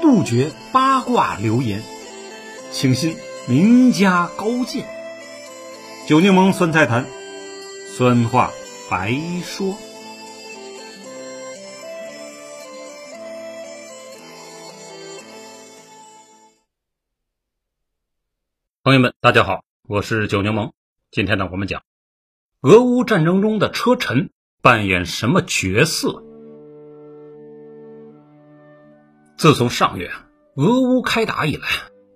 杜绝八卦流言，请信名家高见。酒柠檬酸菜坛，酸话白说。朋友们，大家好，我是酒柠檬。今天呢，我们讲俄乌战争中的车臣扮演什么角色？自从上月俄乌开打以来，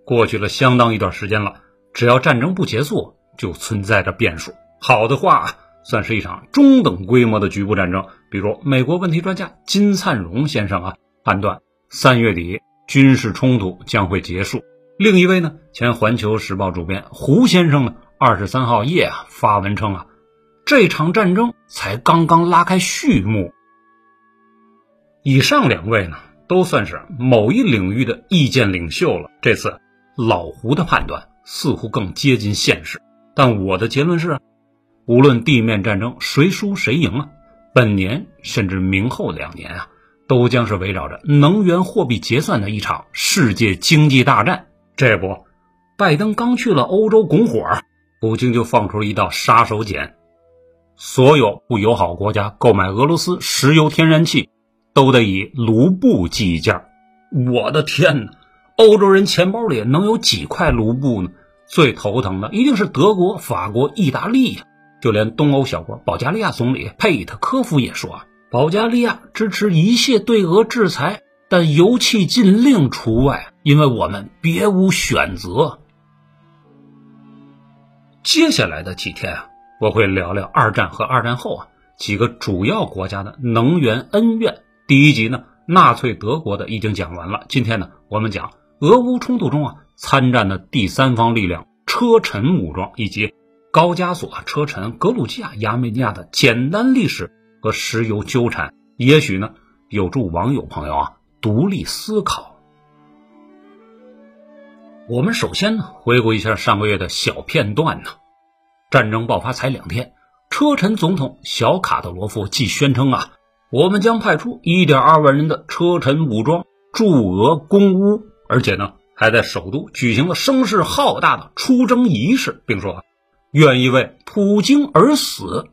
过去了相当一段时间了。只要战争不结束，就存在着变数。好的话，算是一场中等规模的局部战争。比如，美国问题专家金灿荣先生啊，判断三月底军事冲突将会结束。另一位呢，前《环球时报》主编胡先生呢，二十三号夜啊发文称啊，这场战争才刚刚拉开序幕。以上两位呢？都算是某一领域的意见领袖了。这次老胡的判断似乎更接近现实，但我的结论是：无论地面战争谁输谁赢啊，本年甚至明后两年啊，都将是围绕着能源货币结算的一场世界经济大战。这不，拜登刚去了欧洲拱火，普京就放出一道杀手锏：所有不友好国家购买俄罗斯石油天然气。都得以卢布计价，我的天哪！欧洲人钱包里能有几块卢布呢？最头疼的一定是德国、法国、意大利呀！就连东欧小国保加利亚总理佩特科夫也说啊，保加利亚支持一切对俄制裁，但油气禁令除外，因为我们别无选择。接下来的几天啊，我会聊聊二战和二战后啊几个主要国家的能源恩怨。第一集呢，纳粹德国的已经讲完了。今天呢，我们讲俄乌冲突中啊参战的第三方力量车臣武装以及高加索车臣格鲁吉亚亚美尼亚的简单历史和石油纠缠，也许呢有助网友朋友啊独立思考。我们首先呢回顾一下上个月的小片段呢，战争爆发才两天，车臣总统小卡德罗夫既宣称啊。我们将派出一点二万人的车臣武装驻俄攻乌，而且呢，还在首都举行了声势浩大的出征仪式，并说愿意为普京而死。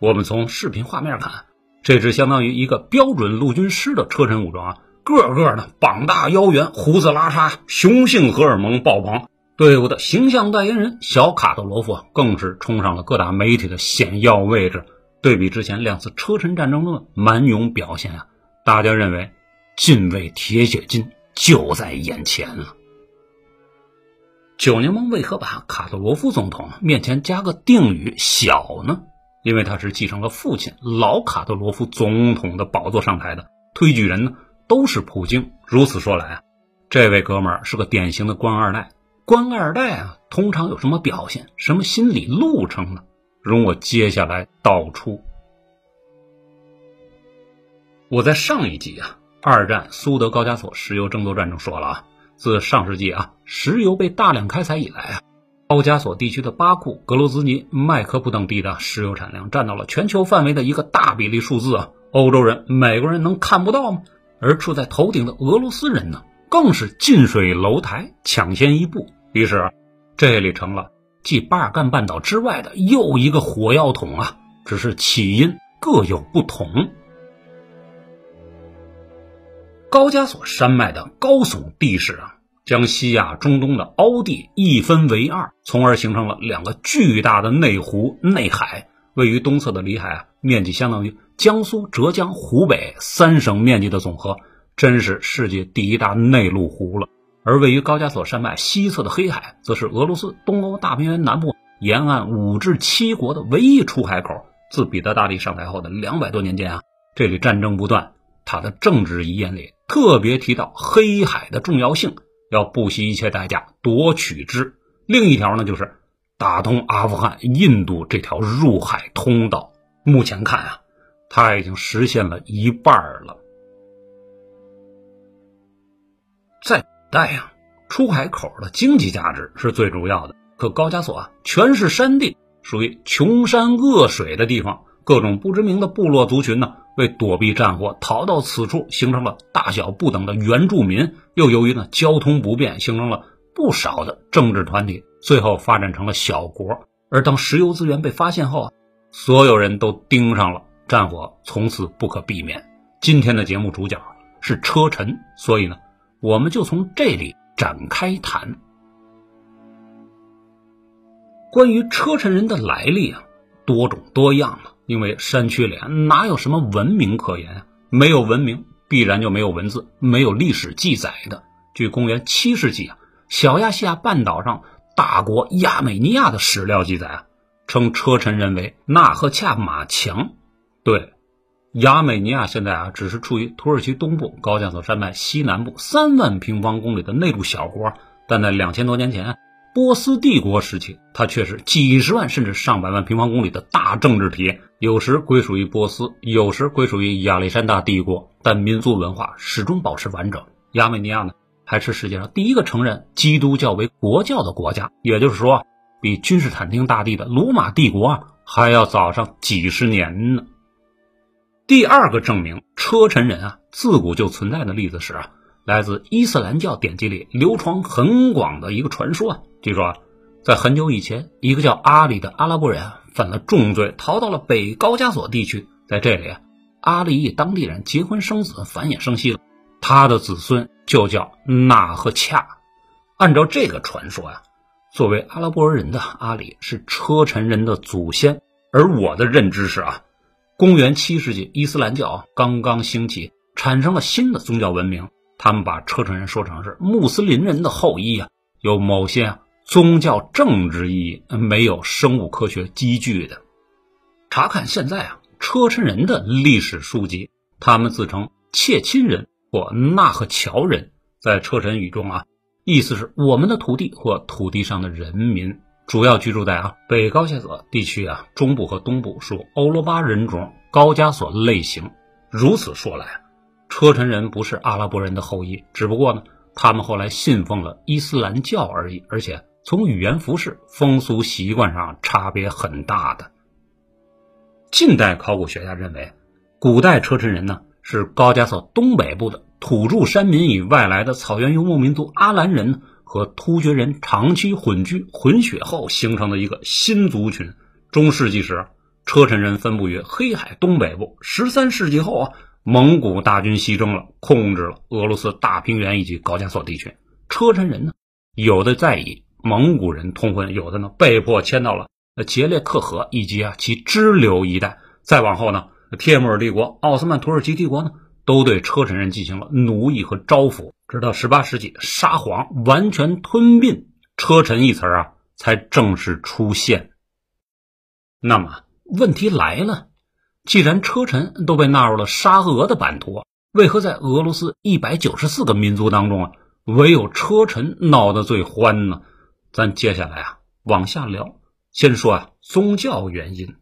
我们从视频画面看，这只相当于一个标准陆军师的车臣武装啊，个个呢膀大腰圆，胡子拉碴，雄性荷尔蒙爆棚。队伍的形象代言人小卡德罗夫更是冲上了各大媒体的显要位置。对比之前两次车臣战争中的蛮勇表现啊，大家认为近卫铁血金就在眼前了。九柠檬为何把卡特罗夫总统面前加个定语“小”呢？因为他是继承了父亲老卡特罗夫总统的宝座上台的，推举人呢都是普京。如此说来啊，这位哥们儿是个典型的官二代。官二代啊，通常有什么表现？什么心理路程呢？容我接下来道出。我在上一集啊，二战苏德高加索石油争夺战中说了啊，自上世纪啊石油被大量开采以来啊，高加索地区的巴库、格罗兹尼、麦科普等地的石油产量占到了全球范围的一个大比例数字啊。欧洲人、美国人能看不到吗？而处在头顶的俄罗斯人呢，更是近水楼台，抢先一步。于是，这里成了。继巴尔干半岛之外的又一个火药桶啊，只是起因各有不同。高加索山脉的高耸地势啊，将西亚中东的凹地一分为二，从而形成了两个巨大的内湖、内海。位于东侧的里海啊，面积相当于江苏、浙江、湖北三省面积的总和，真是世界第一大内陆湖了。而位于高加索山脉西侧的黑海，则是俄罗斯东欧大平原南部沿岸五至七国的唯一出海口。自彼得大帝上台后的两百多年间啊，这里战争不断。他的政治遗言里特别提到黑海的重要性，要不惜一切代价夺取之。另一条呢，就是打通阿富汗、印度这条入海通道。目前看啊，他已经实现了一半了。在但呀，出海口的经济价值是最主要的。可高加索啊，全是山地，属于穷山恶水的地方，各种不知名的部落族群呢，为躲避战火，逃到此处，形成了大小不等的原住民。又由于呢交通不便，形成了不少的政治团体，最后发展成了小国。而当石油资源被发现后啊，所有人都盯上了战火，从此不可避免。今天的节目主角是车臣，所以呢，我们就从这里展开谈。关于车臣人的来历啊，多种多样啊。因为山区里，哪有什么文明可言啊？没有文明，必然就没有文字，没有历史记载的。据公元七世纪啊，小亚细亚半岛上大国亚美尼亚的史料记载啊，称车臣人为纳赫恰马强。对，亚美尼亚现在啊，只是处于土耳其东部高加索山脉西南部三万平方公里的内陆小国，但在两千多年前。波斯帝国时期，它却是几十万甚至上百万平方公里的大政治体，有时归属于波斯，有时归属于亚历山大帝国，但民族文化始终保持完整。亚美尼亚呢，还是世界上第一个承认基督教为国教的国家，也就是说，比君士坦丁大帝的罗马帝国啊还要早上几十年呢。第二个证明车臣人啊自古就存在的例子是啊。来自伊斯兰教典籍里流传很广的一个传说啊，据说，在很久以前，一个叫阿里的阿拉伯人犯了重罪，逃到了北高加索地区。在这里啊，阿里与当地人结婚生子，繁衍生息了，他的子孙就叫纳赫恰。按照这个传说呀，作为阿拉伯人的阿里是车臣人的祖先。而我的认知是啊，公元七世纪，伊斯兰教刚刚兴起，产生了新的宗教文明。他们把车臣人说成是穆斯林人的后裔啊，有某些宗教政治意义，没有生物科学基据的。查看现在啊，车臣人的历史书籍，他们自称切亲人或纳赫乔人，在车臣语中啊，意思是我们的土地或土地上的人民，主要居住在啊北高加索地区啊中部和东部，属欧罗巴人种高加索类型。如此说来。车臣人不是阿拉伯人的后裔，只不过呢，他们后来信奉了伊斯兰教而已，而且从语言、服饰、风俗习惯上差别很大的。近代考古学家认为，古代车臣人呢是高加索东北部的土著山民与外来的草原游牧民族阿兰人和突厥人长期混居混血后形成的一个新族群。中世纪时，车臣人分布于黑海东北部。十三世纪后啊。蒙古大军西征了，控制了俄罗斯大平原以及高加索地区。车臣人呢，有的在与蒙古人通婚，有的呢被迫迁到了杰列克河以及啊其支流一带。再往后呢，帖木儿帝国、奥斯曼土耳其帝国呢，都对车臣人进行了奴役和招抚。直到18世纪，沙皇完全吞并车臣一词啊，才正式出现。那么问题来了。既然车臣都被纳入了沙俄的版图，为何在俄罗斯一百九十四个民族当中啊，唯有车臣闹得最欢呢？咱接下来啊往下聊。先说啊宗教原因。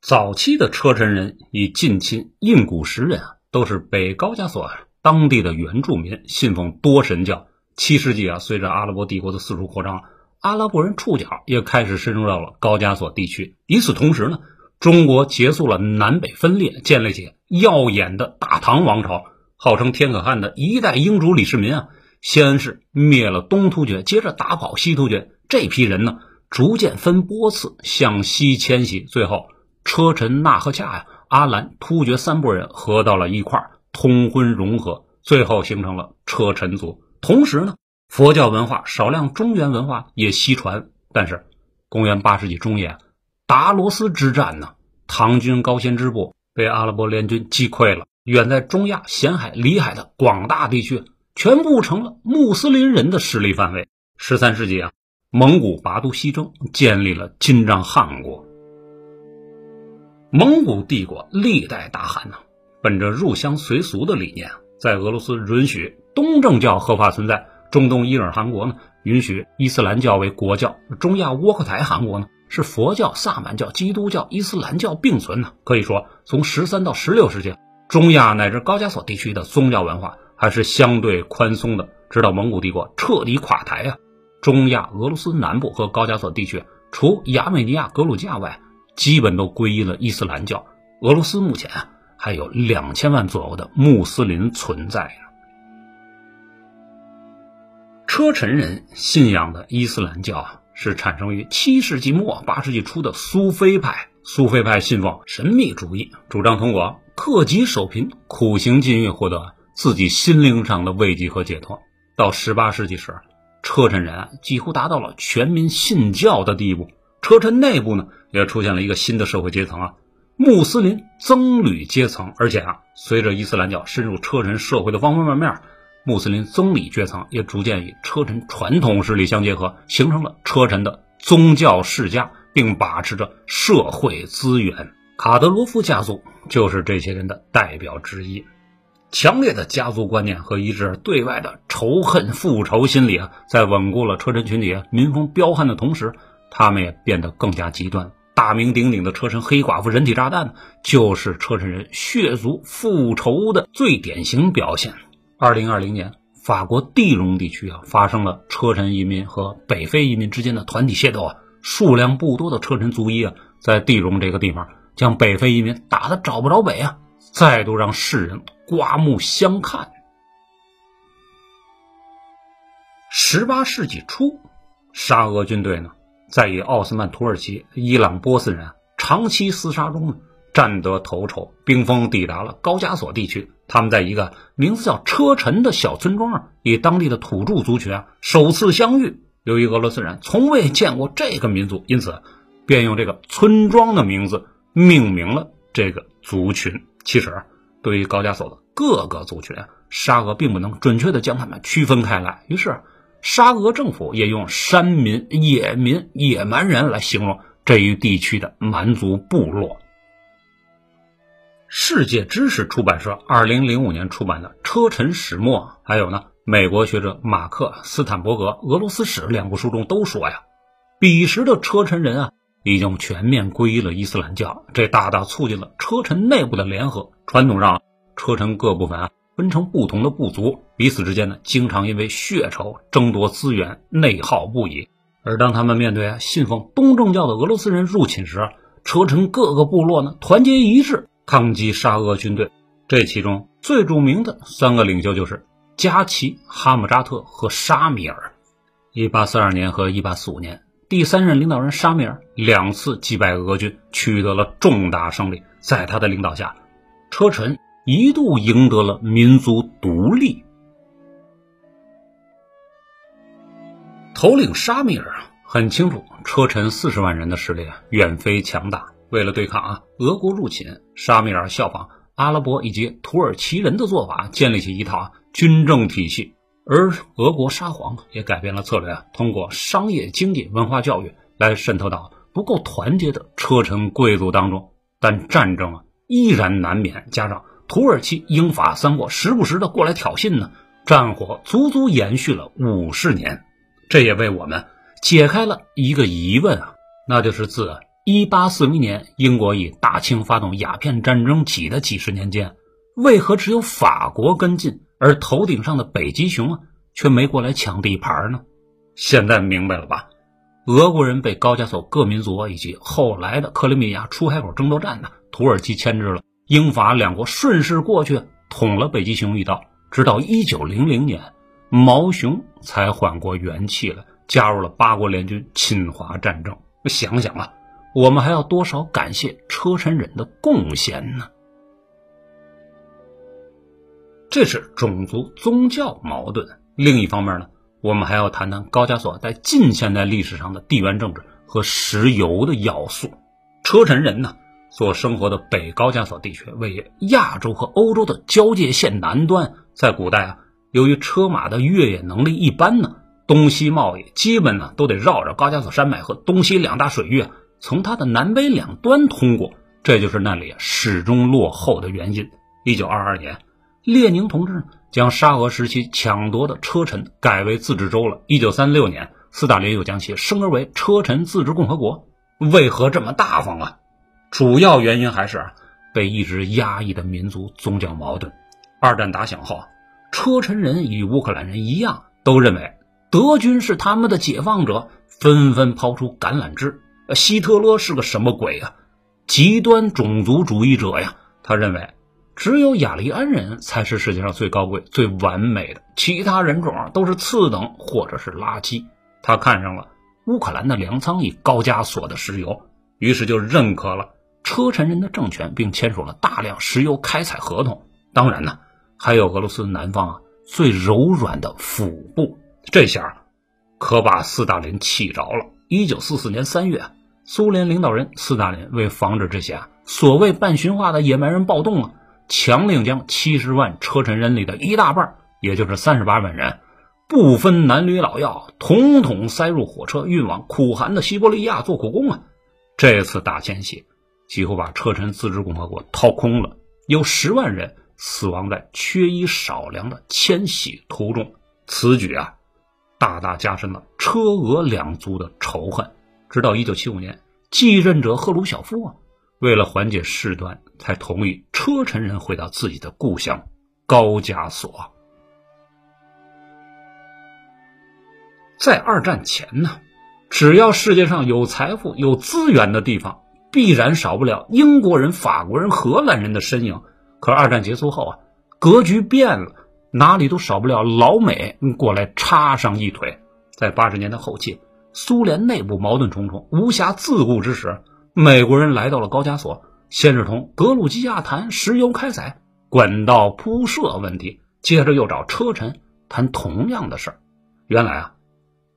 早期的车臣人以近亲印古什人啊，都是北高加索啊当地的原住民，信奉多神教。七世纪啊，随着阿拉伯帝国的四处扩张，阿拉伯人触角也开始深入到了高加索地区。与此同时呢。中国结束了南北分裂，建立起耀眼的大唐王朝。号称天可汗的一代英主李世民啊，先是灭了东突厥，接着打跑西突厥。这批人呢，逐渐分波次向西迁徙，最后车臣、纳赫恰呀、阿兰、突厥三拨人合到了一块，通婚融合，最后形成了车臣族。同时呢，佛教文化、少量中原文化也西传。但是，公元八世纪中叶。达罗斯之战呢，唐军高仙支部被阿拉伯联军击溃了。远在中亚、咸海、里海的广大地区，全部成了穆斯林人的势力范围。十三世纪啊，蒙古拔都西征，建立了金帐汗国。蒙古帝国历代大汗呢，本着入乡随俗的理念，在俄罗斯允许东正教合法存在，中东伊尔汗国呢，允许伊斯兰教为国教，中亚窝阔台汗国呢。是佛教、萨满教、基督教、伊斯兰教并存呢。可以说，从十三到十六世纪，中亚乃至高加索地区的宗教文化还是相对宽松的。直到蒙古帝国彻底垮台啊，中亚、俄罗斯南部和高加索地区，除亚美尼亚、格鲁吉亚外，基本都皈依了伊斯兰教。俄罗斯目前啊还有两千万左右的穆斯林存在呢。车臣人信仰的伊斯兰教是产生于七世纪末八世纪初的苏菲派。苏菲派信奉神秘主义，主张通过克己守贫、苦行禁欲获得自己心灵上的慰藉和解脱。到十八世纪时，车臣人几乎达到了全民信教的地步。车臣内部呢，也出现了一个新的社会阶层啊——穆斯林僧侣阶层。而且啊，随着伊斯兰教深入车臣社会的方方面面，穆斯林僧侣阶层也逐渐与车臣传统势力相结合，形成了车臣的宗教世家。并把持着社会资源，卡德罗夫家族就是这些人的代表之一。强烈的家族观念和一致对外的仇恨复仇心理啊，在稳固了车臣群体民风彪悍的同时，他们也变得更加极端。大名鼎鼎的车臣黑寡妇人体炸弹，就是车臣人血族复仇的最典型表现。二零二零年，法国地龙地区啊，发生了车臣移民和北非移民之间的团体械斗啊。数量不多的车臣族裔啊，在地荣这个地方将北非移民打得找不着北啊，再度让世人刮目相看。十八世纪初，沙俄军队呢，在与奥斯曼土耳其、伊朗、波斯人长期厮杀中呢，战得头筹，兵锋抵达了高加索地区。他们在一个名字叫车臣的小村庄啊，与当地的土著族群啊首次相遇。由于俄罗斯人从未见过这个民族，因此便用这个村庄的名字命名了这个族群。其实，对于高加索的各个族群，沙俄并不能准确的将他们区分开来。于是，沙俄政府也用“山民”“野民”“野蛮人”来形容这一地区的蛮族部落。世界知识出版社二零零五年出版的《车臣始末》，还有呢。美国学者马克·斯坦伯格《俄罗斯史》两部书中都说呀，彼时的车臣人啊，已经全面皈依了伊斯兰教，这大大促进了车臣内部的联合。传统上，车臣各部分啊分成不同的部族，彼此之间呢，经常因为血仇争夺资源，内耗不已。而当他们面对信奉东正教的俄罗斯人入侵时，车臣各个部落呢，团结一致抗击沙俄军队。这其中最著名的三个领袖就是。加奇、哈姆扎特和沙米尔，一八四二年和一八四五年，第三任领导人沙米尔两次击败俄军，取得了重大胜利。在他的领导下，车臣一度赢得了民族独立。头领沙米尔啊很清楚，车臣四十万人的实力啊，远非强大。为了对抗啊俄国入侵，沙米尔效仿阿拉伯以及土耳其人的做法，建立起一套。军政体系，而俄国沙皇也改变了策略啊，通过商业、经济、文化教育来渗透到不够团结的车臣贵族当中。但战争啊依然难免，加上土耳其、英法三国时不时的过来挑衅呢，战火足足延续了五十年。这也为我们解开了一个疑问啊，那就是自一八四零年英国以大清发动鸦片战争起的几十年间，为何只有法国跟进？而头顶上的北极熊啊，却没过来抢地盘呢。现在明白了吧？俄国人被高加索各民族以及后来的克里米亚出海口争夺战呢，土耳其牵制了，英法两国顺势过去捅了北极熊一刀。直到一九零零年，毛熊才缓过元气来，加入了八国联军侵华战争。想想啊，我们还要多少感谢车臣人的贡献呢？这是种族宗教矛盾。另一方面呢，我们还要谈谈高加索在近现代历史上的地缘政治和石油的要素。车臣人呢，所生活的北高加索地区位于亚洲和欧洲的交界线南端。在古代啊，由于车马的越野能力一般呢，东西贸易基本呢都得绕着高加索山脉和东西两大水域啊，从它的南北两端通过。这就是那里始终落后的原因。一九二二年。列宁同志将沙俄时期抢夺的车臣改为自治州了。一九三六年，斯大林又将其升格为车臣自治共和国。为何这么大方啊？主要原因还是被一直压抑的民族宗教矛盾。二战打响后，车臣人与乌克兰人一样，都认为德军是他们的解放者，纷纷抛出橄榄枝。希特勒是个什么鬼啊？极端种族主义者呀。他认为，只有雅利安人才是世界上最高贵、最完美的，其他人种都是次等或者是垃圾。他看上了乌克兰的粮仓以高加索的石油，于是就认可了车臣人的政权，并签署了大量石油开采合同。当然呢，还有俄罗斯南方啊最柔软的腹部。这下可把斯大林气着了。一九四四年三月，苏联领导人斯大林为防止这些啊。所谓半驯化的野蛮人暴动啊，强令将七十万车臣人里的一大半，也就是三十八万人，不分男女老幼，统统塞入火车，运往苦寒的西伯利亚做苦工啊！这次大迁徙几乎把车臣自治共和国掏空了，有十万人死亡在缺衣少粮的迁徙途中。此举啊，大大加深了车俄两族的仇恨。直到一九七五年，继任者赫鲁晓夫啊。为了缓解事端，才同意车臣人回到自己的故乡高加索。在二战前呢，只要世界上有财富、有资源的地方，必然少不了英国人、法国人、荷兰人的身影。可二战结束后啊，格局变了，哪里都少不了老美过来插上一腿。在八十年代后期，苏联内部矛盾重重，无暇自顾之时。美国人来到了高加索，先是同格鲁吉亚谈石油开采、管道铺设问题，接着又找车臣谈同样的事儿。原来啊，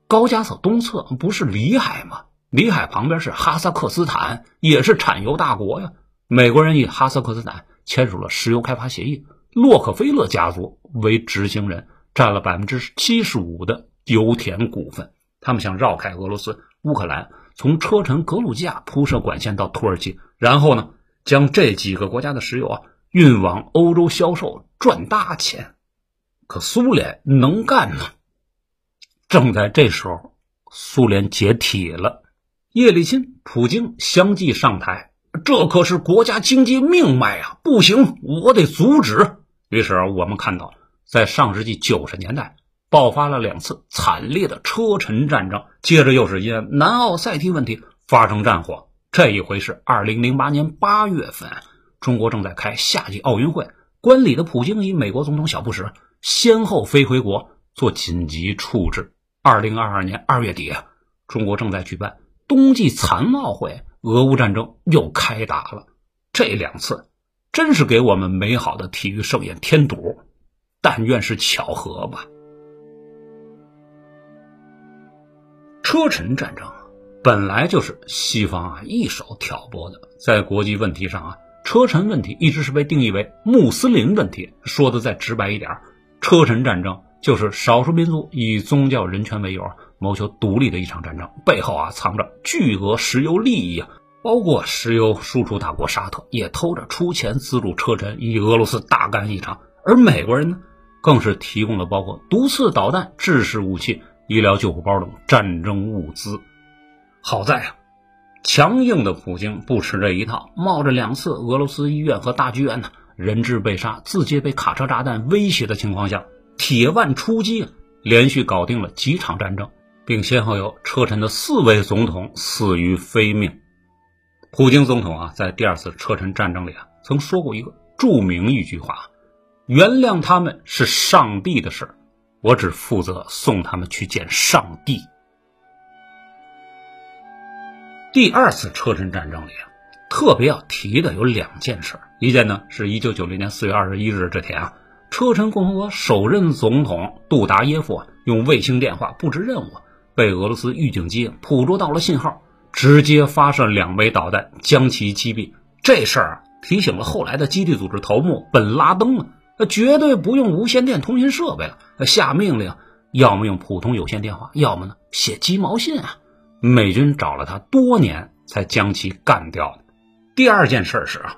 高加索东侧不是里海吗？里海旁边是哈萨克斯坦，也是产油大国呀。美国人与哈萨克斯坦签署了石油开发协议，洛克菲勒家族为执行人，占了百分之七十五的油田股份。他们想绕开俄罗斯、乌克兰。从车臣格鲁吉亚铺设管线到土耳其，然后呢，将这几个国家的石油啊运往欧洲销售，赚大钱。可苏联能干吗？正在这时候，苏联解体了，叶利钦、普京相继上台，这可是国家经济命脉啊！不行，我得阻止。于是我们看到，在上世纪九十年代。爆发了两次惨烈的车臣战争，接着又是因南奥塞梯问题发生战火。这一回是二零零八年八月份，中国正在开夏季奥运会，观礼的普京与美国总统小布什先后飞回国做紧急处置。二零二二年二月底，中国正在举办冬季残奥会，俄乌战争又开打了。这两次真是给我们美好的体育盛宴添堵，但愿是巧合吧。车臣战争本来就是西方啊一手挑拨的，在国际问题上啊，车臣问题一直是被定义为穆斯林问题。说的再直白一点，车臣战争就是少数民族以宗教人权为由谋求独立的一场战争，背后啊藏着巨额石油利益啊，包括石油输出大国沙特也偷着出钱资助车臣与俄罗斯大干一场，而美国人呢，更是提供了包括毒刺导弹、制式武器。医疗救护包等战争物资，好在啊，强硬的普京不吃这一套，冒着两次俄罗斯医院和大剧院呢人质被杀、自己被卡车炸弹威胁的情况下，铁腕出击，连续搞定了几场战争，并先后有车臣的四位总统死于非命。普京总统啊，在第二次车臣战争里啊，曾说过一个著名一句话：“原谅他们是上帝的事。”我只负责送他们去见上帝。第二次车臣战争里啊，特别要提的有两件事一件呢是一九九零年四月二十一日这天啊，车臣共和国首任总统杜达耶夫啊用卫星电话布置任务，被俄罗斯预警机捕捉到了信号，直接发射两枚导弹将其击毙。这事儿提醒了后来的基地组织头目本拉登了。那绝对不用无线电通讯设备了，下命令要么用普通有线电话，要么呢写鸡毛信啊。美军找了他多年才将其干掉。第二件事是啊，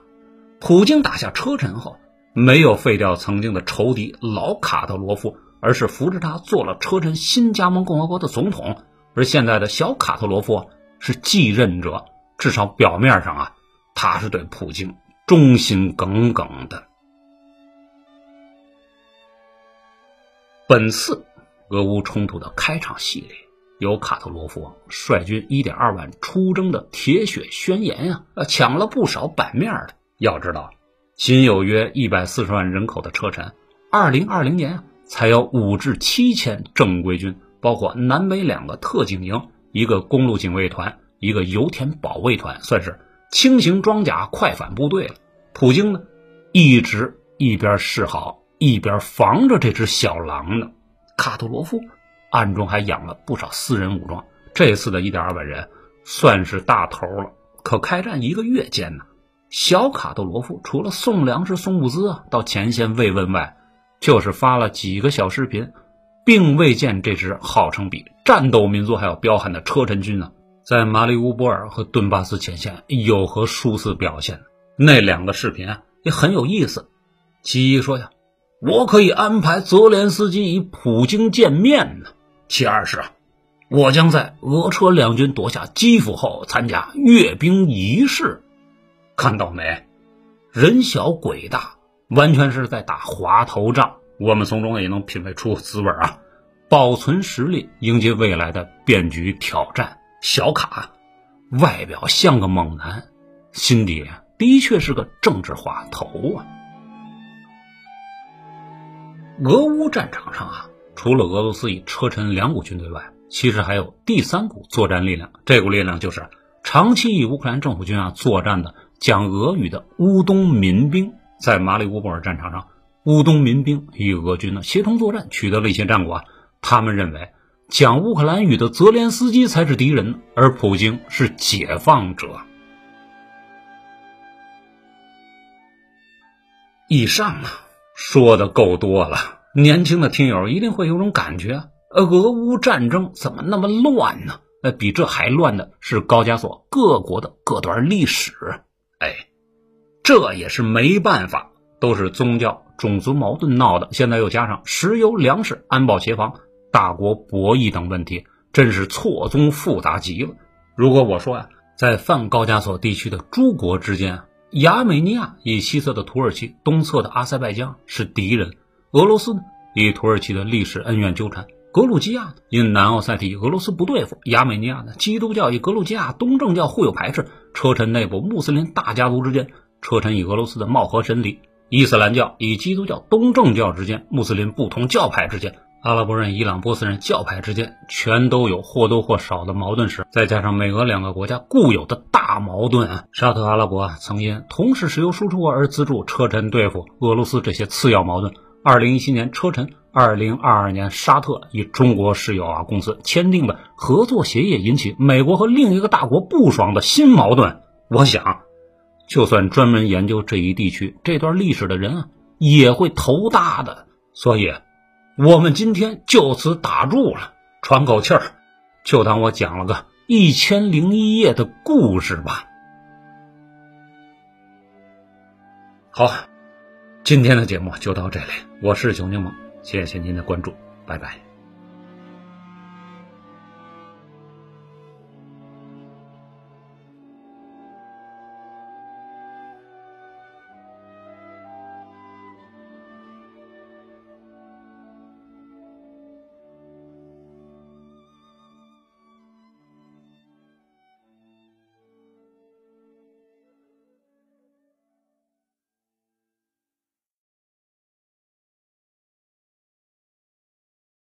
普京打下车臣后，没有废掉曾经的仇敌老卡特罗夫，而是扶持他做了车臣新加盟共和国的总统。而现在的小卡特罗夫是继任者，至少表面上啊，他是对普京忠心耿耿的。本次俄乌冲突的开场戏里，由卡特罗夫率军一点二万出征的铁血宣言呀，抢了不少版面的。要知道，仅有约一百四十万人口的车臣，二零二零年才有五至七千正规军，包括南北两个特警营、一个公路警卫团、一个油田保卫团，算是轻型装甲快反部队了。普京呢，一直一边示好，一边防着这只小狼呢。卡特罗夫暗中还养了不少私人武装，这次的一点二万人算是大头了。可开战一个月间呢，小卡特罗夫除了送粮食、送物资啊到前线慰问外，就是发了几个小视频，并未见这支号称比战斗民族还要彪悍的车臣军呢，在马里乌波尔和顿巴斯前线有何殊死表现。那两个视频啊也很有意思，其一说呀。我可以安排泽连斯基与普京见面呢。其二是啊，我将在俄车两军夺下基辅后参加阅兵仪式。看到没？人小鬼大，完全是在打滑头仗。我们从中也能品味出滋味啊！保存实力，迎接未来的变局挑战。小卡外表像个猛男，心底的确是个政治滑头啊。俄乌战场上啊，除了俄罗斯以车臣两股军队外，其实还有第三股作战力量。这股力量就是长期与乌克兰政府军啊作战的讲俄语的乌东民兵。在马里乌波尔战场上，乌东民兵与俄军呢协同作战，取得了一些战果。他们认为讲乌克兰语的泽连斯基才是敌人，而普京是解放者。以上啊。说的够多了，年轻的听友一定会有种感觉：俄乌战争怎么那么乱呢？呃，比这还乱的是高加索各国的各段历史。哎，这也是没办法，都是宗教、种族矛盾闹的。现在又加上石油、粮食、安保协防、大国博弈等问题，真是错综复杂极了。如果我说呀，在泛高加索地区的诸国之间。亚美尼亚以西侧的土耳其、东侧的阿塞拜疆是敌人；俄罗斯呢，与土耳其的历史恩怨纠缠；格鲁吉亚因南奥塞梯俄罗斯不对付；亚美尼亚呢，基督教与格鲁吉亚东正教互有排斥；车臣内部穆斯林大家族之间，车臣与俄罗斯的貌合神离；伊斯兰教与基督教东正教之间，穆斯林不同教派之间。阿拉伯人、伊朗、波斯人教派之间全都有或多或少的矛盾时，再加上美俄两个国家固有的大矛盾啊，沙特阿拉伯啊曾因同时石油输出国而资助车臣对付俄罗斯这些次要矛盾。二零一七年车臣，二零二二年沙特与中国石油啊公司签订的合作协议，引起美国和另一个大国不爽的新矛盾。我想，就算专门研究这一地区这段历史的人啊，也会头大的。所以。我们今天就此打住了，喘口气儿，就当我讲了个一千零一夜的故事吧。好，今天的节目就到这里，我是熊柠檬，谢谢您的关注，拜拜。